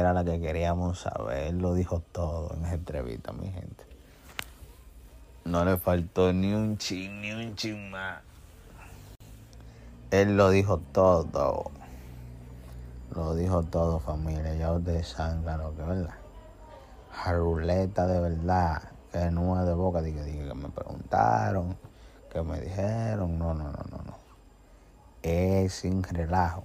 Era la que queríamos saber. Lo dijo todo en esa entrevista, mi gente. No le faltó ni un chin, ni un chin más. Él lo dijo todo. Lo dijo todo, familia. Ya ustedes saben claro que verdad. Jaruleta de verdad. Que no es de boca. Dije, dije que me preguntaron. Que me dijeron. No, no, no, no, no. Es sin relajo.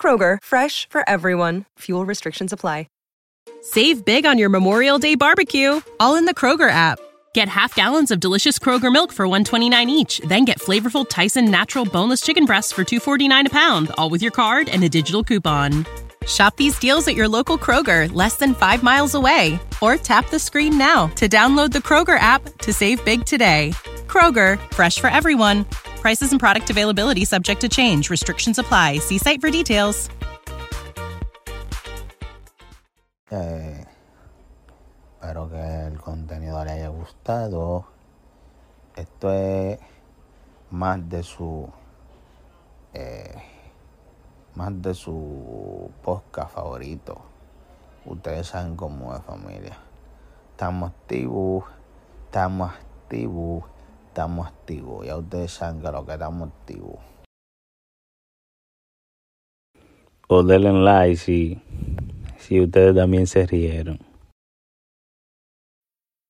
Kroger, fresh for everyone. Fuel restrictions apply. Save big on your Memorial Day barbecue, all in the Kroger app. Get half gallons of delicious Kroger milk for 129 each, then get flavorful Tyson natural boneless chicken breasts for 249 a pound, all with your card and a digital coupon. Shop these deals at your local Kroger, less than 5 miles away, or tap the screen now to download the Kroger app to save big today. Kroger, fresh for everyone. Prices and product availability subject to change. Restrictions apply. See site for details. Eh, espero que el contenido le haya gustado. Esto es más de su eh, más de su podcast favorito. Ustedes saben cómo es familia. Estamos activos, estamos activos, estamos activos. Ya ustedes saben que lo que estamos activos. O denle like si, si ustedes también se rieron.